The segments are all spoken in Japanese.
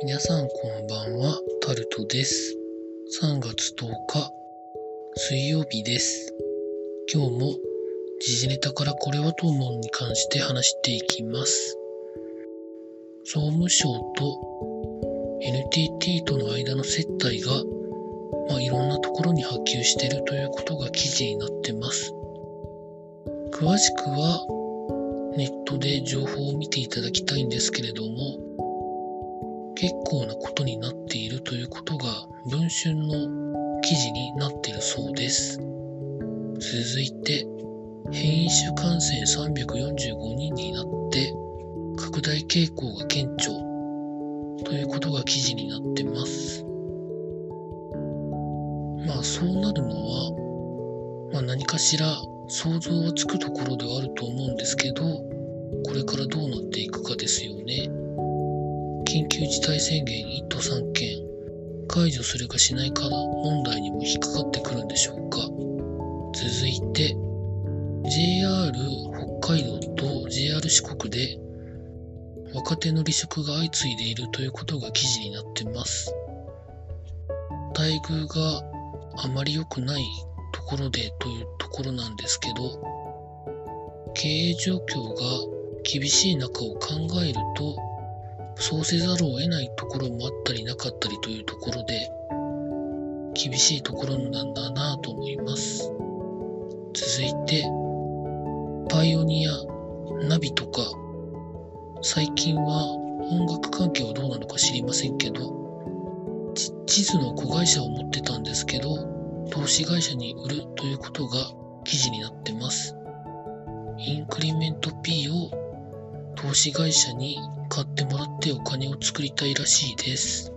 皆さんこんばんは、タルトです。3月10日、水曜日です。今日も時事ネタからこれはと思うに関して話していきます。総務省と NTT との間の接待が、まあ、いろんなところに波及しているということが記事になってます。詳しくはネットで情報を見ていただきたいんですけれども、結構なことになっているということが文春の記事になっているそうです。続いて、変異種感染345人になって拡大傾向が顕著ということが記事になってます。まあそうなるのは、まあ、何かしら想像はつくところではあると思うんですけど、これからどうなっていくかですよね。緊急事態宣言1都3県。解除するかしないか問題にも引っかかってくるんでしょうか。続いて JR 北海道と JR 四国で若手の離職が相次いでいるということが記事になってます。待遇があまり良くないところでというところなんですけど経営状況が厳しい中を考えるとそうせざるを得ないところもあったりなかったりというところで、厳しいところなんだなと思います。続いて、パイオニア、ナビとか、最近は音楽関係はどうなのか知りませんけど、地図の子会社を持ってたんですけど、投資会社に売るということが記事になってます。インクリメント P を投資会社に買ってもらってお金を作りたいらしいです。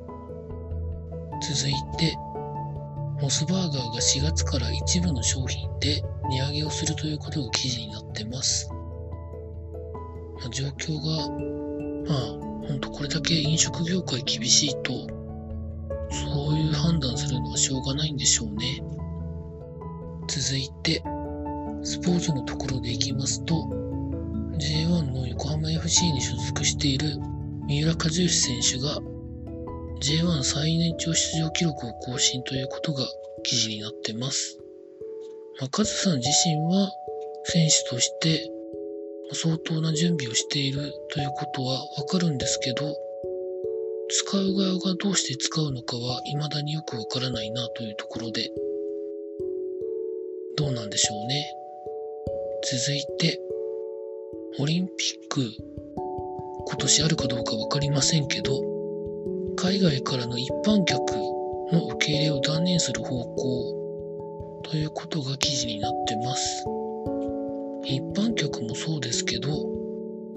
続いて、モスバーガーが4月から一部の商品で値上げをするということが記事になってます。まあ、状況が、まあ、ほんとこれだけ飲食業界厳しいと、そういう判断するのはしょうがないんでしょうね。続いて、スポーツのところでいきますと、J1 の横浜 FC に所属している三浦知良選手が J1 最年長出場記録を更新ということが記事になってます。まあ、カズさん自身は選手として相当な準備をしているということはわかるんですけど、使う側がどうして使うのかは未だによくわからないなというところで、どうなんでしょうね。続いて、オリンピック、今年あるかどうかわかりませんけど、海外からの一般客の受け入れを断念する方向ということが記事になってます。一般客もそうですけど、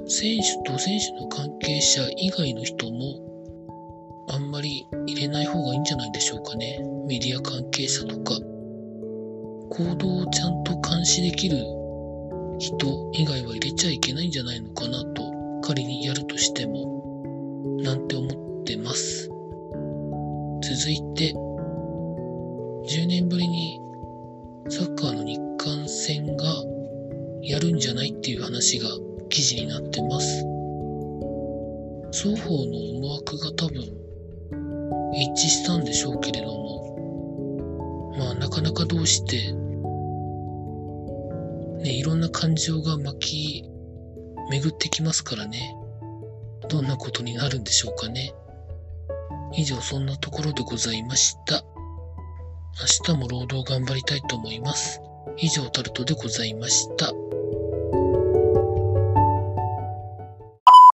選手と選手の関係者以外の人もあんまり入れない方がいいんじゃないでしょうかね。メディア関係者とか。行動をちゃんと監視できる人以外は入れちゃいけないんじゃないのかなと仮にやるとしてもなんて思ってます。続いて10年ぶりにサッカーの日韓戦がやるんじゃないっていう話が記事になってます。双方の思惑が多分一致したんでしょうけれどもまあなかなかどうしてね、いろんな感情が巻き巡ってきますからね。どんなことになるんでしょうかね。以上、そんなところでございました。明日も労働頑張りたいと思います。以上、タルトでございました。